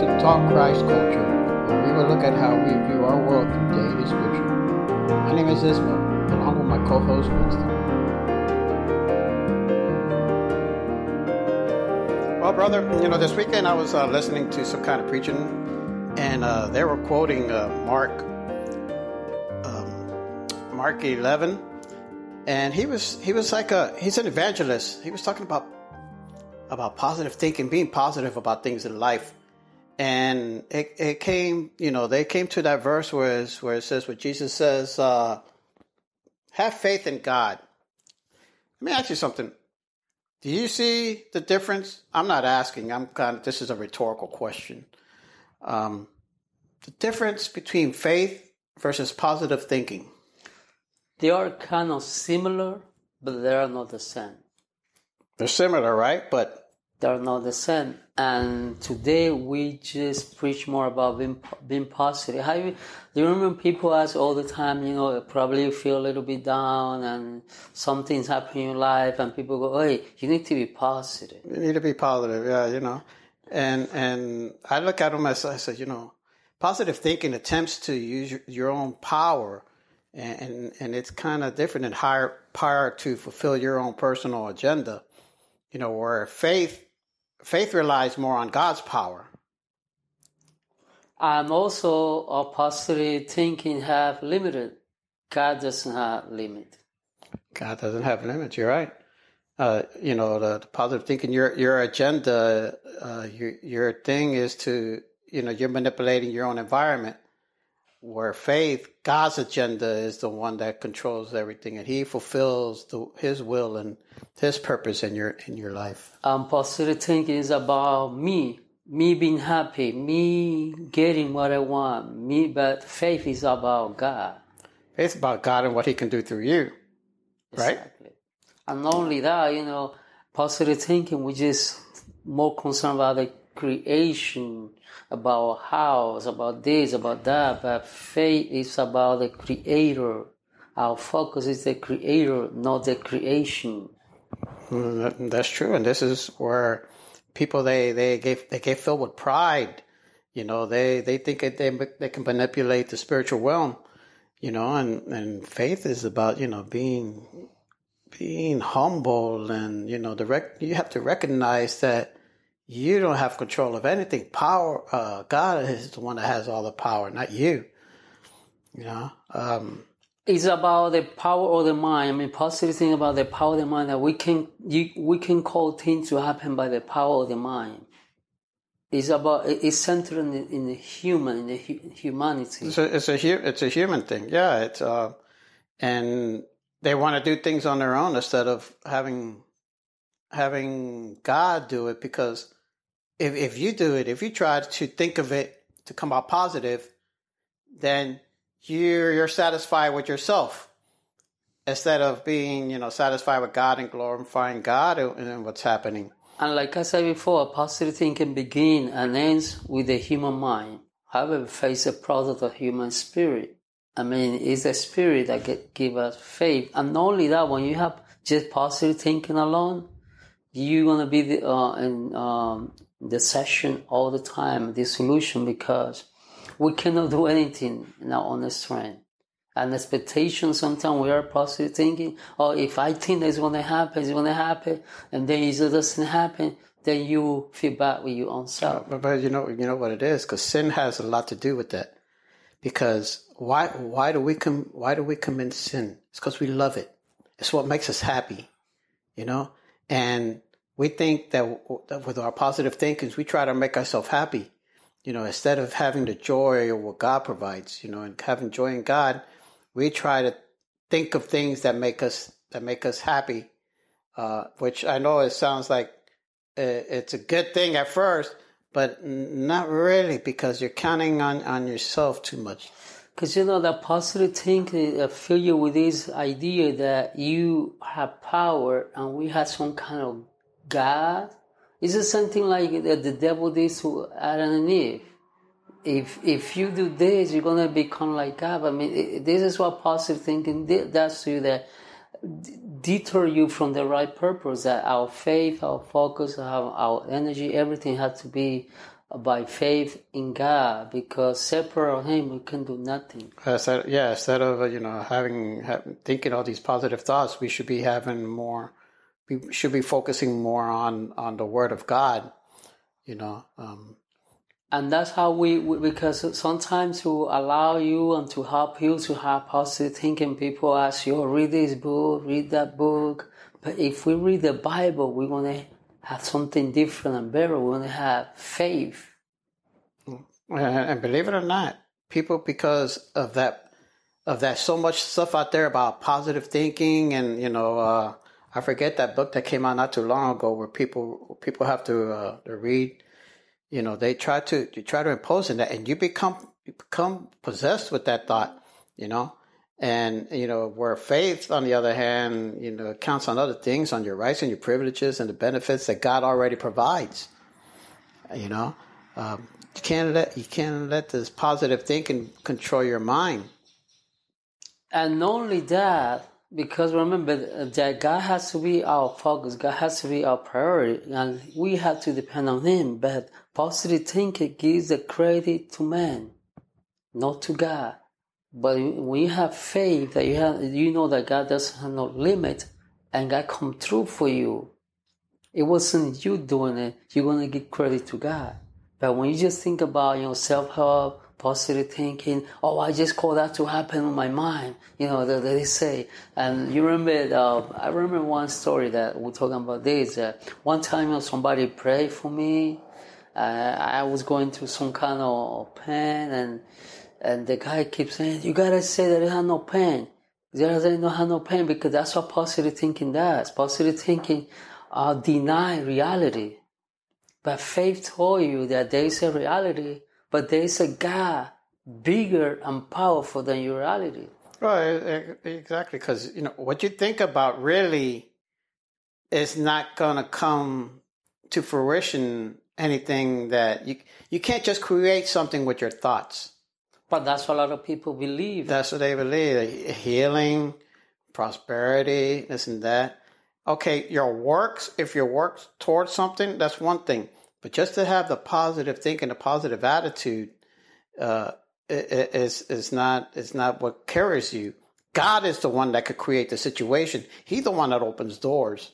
to Talk Christ Culture, where we will look at how we view our world through daily scripture. My name is Isma, along with my co-host Winston. Well, brother, you know, this weekend I was uh, listening to some kind of preaching, and uh, they were quoting uh, Mark, um, Mark 11, and he was he was like a he's an evangelist. He was talking about about positive thinking, being positive about things in life. And it, it came, you know, they came to that verse where, where it says, what Jesus says, uh, have faith in God. Let me ask you something. Do you see the difference? I'm not asking. I'm kind of, this is a rhetorical question. Um, the difference between faith versus positive thinking. They are kind of similar, but they are not the same. They're similar, right? But they're not the same. And today we just preach more about being, being positive. How do you remember people ask all the time, you know, probably feel a little bit down and something's happening in your life and people go, hey, you need to be positive. You need to be positive, yeah, you know. And, and I look at them as I said, you know, positive thinking attempts to use your, your own power and, and, and it's kind of different than higher power to fulfill your own personal agenda. You know, where faith faith relies more on God's power. I'm also, a positive thinking have limited. God doesn't have limit. God doesn't have limits. You're right. Uh, you know, the, the, positive thinking, your your agenda, uh, your your thing is to, you know, you're manipulating your own environment. Where faith, God's agenda is the one that controls everything, and He fulfills the, His will and His purpose in your in your life. Um, positive thinking is about me, me being happy, me getting what I want, me. But faith is about God. Faith about God and what He can do through you, right? Exactly. And not only that, you know, positive thinking, which is more concerned about the creation, about house, about this, about that, but faith is about the creator. Our focus is the creator, not the creation. Mm, that's true, and this is where people they they get they get filled with pride. You know, they they think that they they can manipulate the spiritual realm. You know, and and faith is about you know being being humble and you know the you have to recognize that you don't have control of anything. Power, uh, God is the one that has all the power, not you. You know, um, it's about the power of the mind. I mean, positive thing about the power of the mind that we can you, we can call things to happen by the power of the mind. It's about it's centered in the, in the human, in the humanity. It's a, it's a it's a human thing. Yeah, it's uh, and they want to do things on their own instead of having having God do it because if, if you do it, if you try to think of it to come out positive, then you're, you're satisfied with yourself instead of being, you know, satisfied with God and glorifying God and what's happening. And like I said before, positive thinking begins and ends with the human mind. However, faith is a product of human spirit. I mean, it's the spirit that get, give us faith. And not only that, when you have just positive thinking alone, you're gonna be the, uh, in um, the session all the time, the solution, because we cannot do anything now our own strength. And expectation, sometimes we are positive thinking, oh, if I think going to happen, it's going to happen, and then it doesn't happen, then you feel bad with your own self. But, but you know, you know what it is, because sin has a lot to do with that. Because why, why do we com, why do we commit sin? It's because we love it. It's what makes us happy, you know. And we think that, with our positive thinkings, we try to make ourselves happy, you know, instead of having the joy of what God provides, you know, and having joy in God, we try to think of things that make us that make us happy. Uh, which I know it sounds like it's a good thing at first, but not really because you're counting on, on yourself too much. Because you know that positive thinking uh, fill you with this idea that you have power and we have some kind of God? Is it something like that the devil did to Adam and Eve? If if you do this, you're gonna become like God. I mean, this is what positive thinking does to you. That deter you from the right purpose. That our faith, our focus, our, our energy, everything has to be by faith in God because separate of Him we can do nothing. Instead, yeah, instead of uh, you know having, having thinking all these positive thoughts, we should be having more. We should be focusing more on on the Word of God. You know, um, and that's how we, we, because sometimes to allow you and to help you to have positive thinking people ask you oh, read this book read that book but if we read the bible we want to have something different and better. We want to have faith. And believe it or not people because of that of that so much stuff out there about positive thinking and you know uh, i forget that book that came out not too long ago where people people have to, uh, to read you know they try to you try to impose in that and you become you become possessed with that thought you know and you know where faith on the other hand you know counts on other things on your rights and your privileges and the benefits that god already provides you know um, you can't let you can't let this positive thinking control your mind and not only that because remember that God has to be our focus, God has to be our priority, and we have to depend on Him. But positive thinking gives the credit to man, not to God. But when you have faith that you have, you know that God doesn't have no limit, and God come through for you. It wasn't you doing it; you're gonna give credit to God. But when you just think about you know self help, positive thinking. Oh, I just call that to happen in my mind. You know, that they say. And you remember, uh, I remember one story that we're talking about this. Uh, one time somebody prayed for me. Uh, I was going through some kind of pain and, and the guy keeps saying, you gotta say that you have no pain. You don't have no pain because that's what positive thinking does. Positive thinking uh, deny reality. But faith told you that there is a reality but there is a God bigger and powerful than your reality. Right, exactly. Because you know what you think about really is not going to come to fruition. Anything that you you can't just create something with your thoughts. But that's what a lot of people believe. That's what they believe: healing, prosperity, this and that. Okay, your works. If your works towards something, that's one thing. But just to have the positive thinking, the positive attitude, uh, is is not is not what carries you. God is the one that could create the situation. He's the one that opens doors.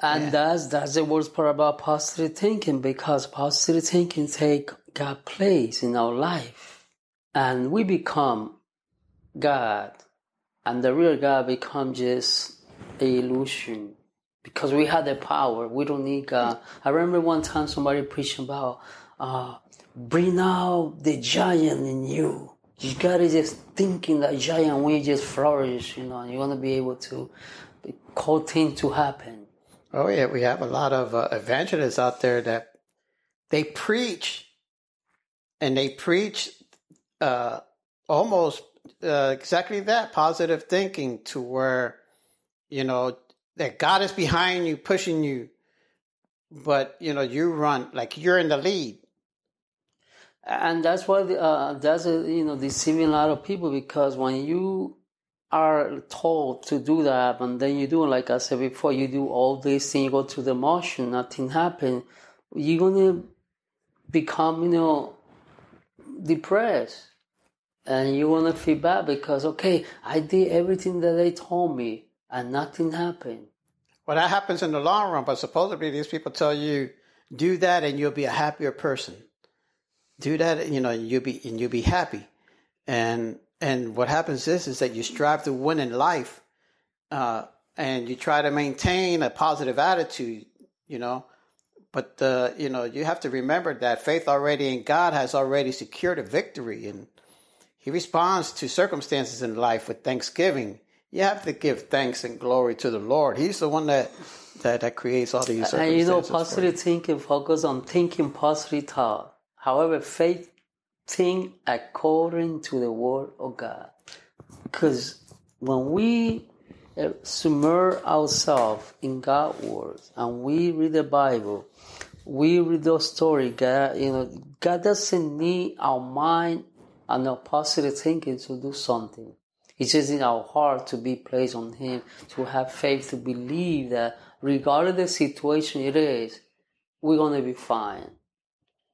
And yeah. that's that's the worst part about positive thinking because positive thinking take God place in our life, and we become God, and the real God becomes just a illusion because we have the power. We don't need God. I remember one time somebody preaching about uh, bring out the giant in you. You gotta just thinking that giant you just flourish, you know, and you want to be able to call things to happen. Oh yeah, we have a lot of uh, evangelists out there that they preach, and they preach uh, almost uh, exactly that positive thinking to where you know that God is behind you, pushing you, but you know you run like you're in the lead. And that's why uh, that's a, you know deceiving a lot of people because when you are told to do that and then you do like I said before, you do all these things, you go through the motion, nothing happen, you're gonna become you know depressed and you want to feel bad because okay i did everything that they told me and nothing happened. Well, that happens in the long run, but supposedly these people tell you do that and you'll be a happier person. Do that, you know, you'll be and you'll be happy. And and what happens is is that you strive to win in life, uh, and you try to maintain a positive attitude, you know. But uh, you know, you have to remember that faith already in God has already secured a victory, and He responds to circumstances in life with thanksgiving you have to give thanks and glory to the Lord. He's the one that that, that creates all these And you know, positive thinking focus on thinking positive thought. However, faith think according to the word of God. Because when we uh, submerge ourselves in God's words and we read the Bible, we read those stories. God, you know, God doesn't need our mind and our positive thinking to do something. It's just in our heart to be placed on Him, to have faith, to believe that regardless the situation it is, we're going to be fine.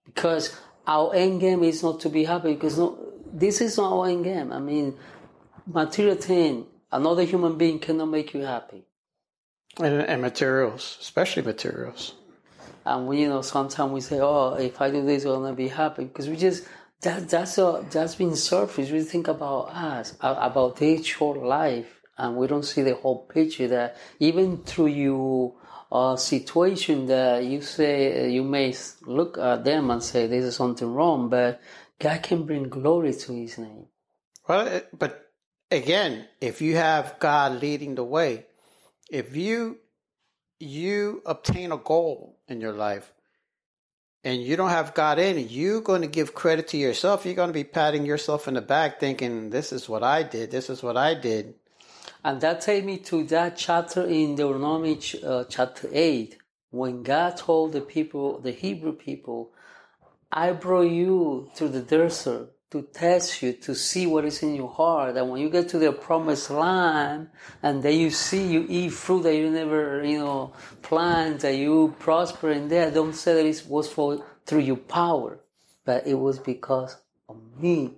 because our end game is not to be happy because no, this is not our end game. I mean, material thing, another human being cannot make you happy. And, and materials, especially materials. And we, you know, sometimes we say, "Oh, if I do this, I'm gonna be happy," because we just that that's a, that's been surface. We think about us, about this short life, and we don't see the whole picture. That even through you uh, situation that you say you may look at them and say this is something wrong, but God can bring glory to His name. Well, but again, if you have God leading the way, if you you obtain a goal in your life and you don't have God in you're going to give credit to yourself. You're going to be patting yourself in the back thinking, this is what I did. This is what I did. And that takes me to that chapter in Deuteronomy uh, chapter 8, when God told the people, the Hebrew people, I brought you to the desert to test you, to see what is in your heart. And when you get to the promised land and then you see you eat fruit that you never, you know, plant, that you prosper in there, don't say that it was for through your power, but it was because of me.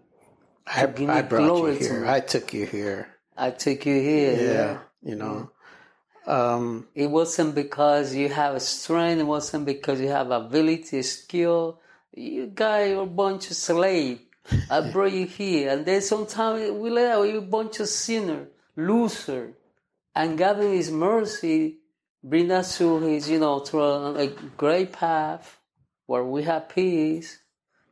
I, I brought you here. I took you here. I took you here. Yeah, yeah. you know. Um, it wasn't because you have a strength. It wasn't because you have ability, skill. You got a bunch of slave I brought you here. And then sometimes we let out you a bunch of sinner, loser. And God in His mercy bring us to His, you know, to a, a great path where we have peace.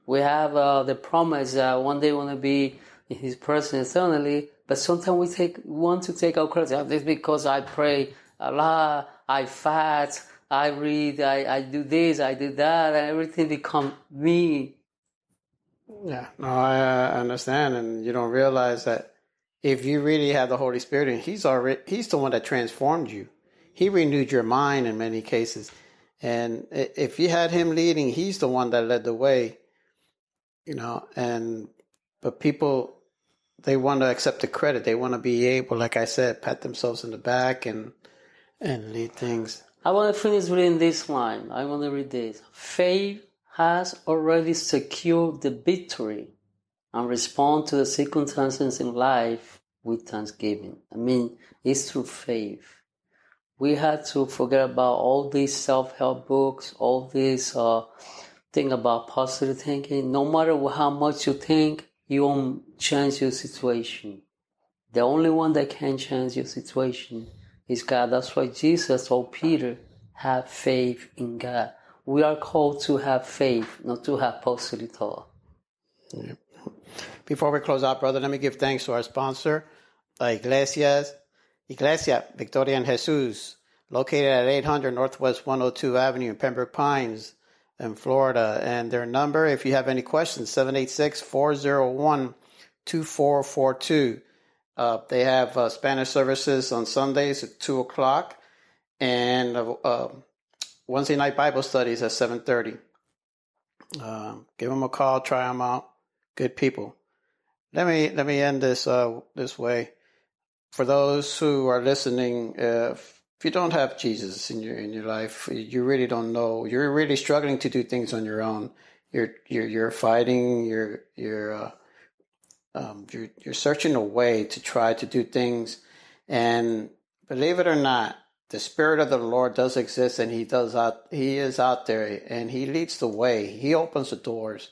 We have uh, the promise that one day we want to be in His presence eternally. But sometimes we take want to take our credit. This because I pray a lot, I fast, I read, I, I do this, I do that, and everything become me. Yeah, no, I understand, and you don't realize that if you really have the Holy Spirit, and He's already He's the one that transformed you. He renewed your mind in many cases, and if you had Him leading, He's the one that led the way. You know, and but people they want to accept the credit. They want to be able, like I said, pat themselves in the back and and lead things. I want to finish reading this line. I want to read this. Faith has already secured the victory and respond to the circumstances in life with thanksgiving. I mean, it's through faith. We had to forget about all these self-help books, all these uh, thing about positive thinking. No matter how much you think, you won't change your situation. The only one that can change your situation is God. That's why Jesus told Peter, have faith in God we are called to have faith, not to have. Yeah. Before we close out, brother, let me give thanks to our sponsor, Iglesias, Iglesia Victoria en Jesus, located at 800 Northwest 102 Avenue in Pembroke Pines in Florida. And their number, if you have any questions, 786 401 2442. Uh, they have uh, Spanish services on Sundays at 2 o'clock and uh Wednesday night Bible studies at 7:30. Um, give them a call, try them out. Good people. Let me let me end this uh, this way. For those who are listening, uh, if you don't have Jesus in your in your life, you really don't know. You're really struggling to do things on your own. You're you're you're fighting. You're you're uh, um, you're you're searching a way to try to do things, and believe it or not, the spirit of the Lord does exist and he does out he is out there and he leads the way. He opens the doors.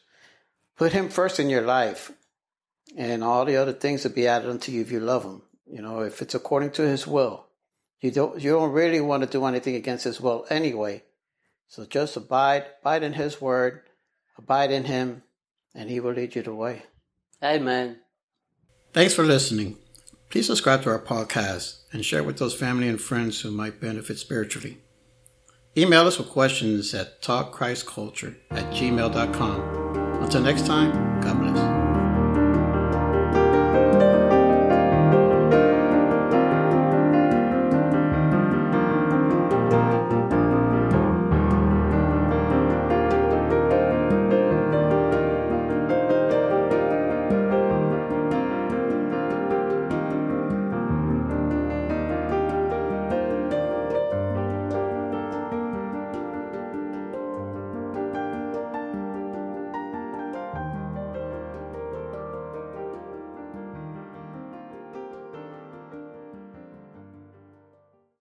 Put him first in your life and all the other things will be added unto you if you love him. You know, if it's according to his will. You don't you don't really want to do anything against his will anyway. So just abide, abide in his word, abide in him, and he will lead you the way. Amen. Thanks for listening. Please subscribe to our podcast and share with those family and friends who might benefit spiritually. Email us with questions at talkchristculture at gmail.com. Until next time, God bless.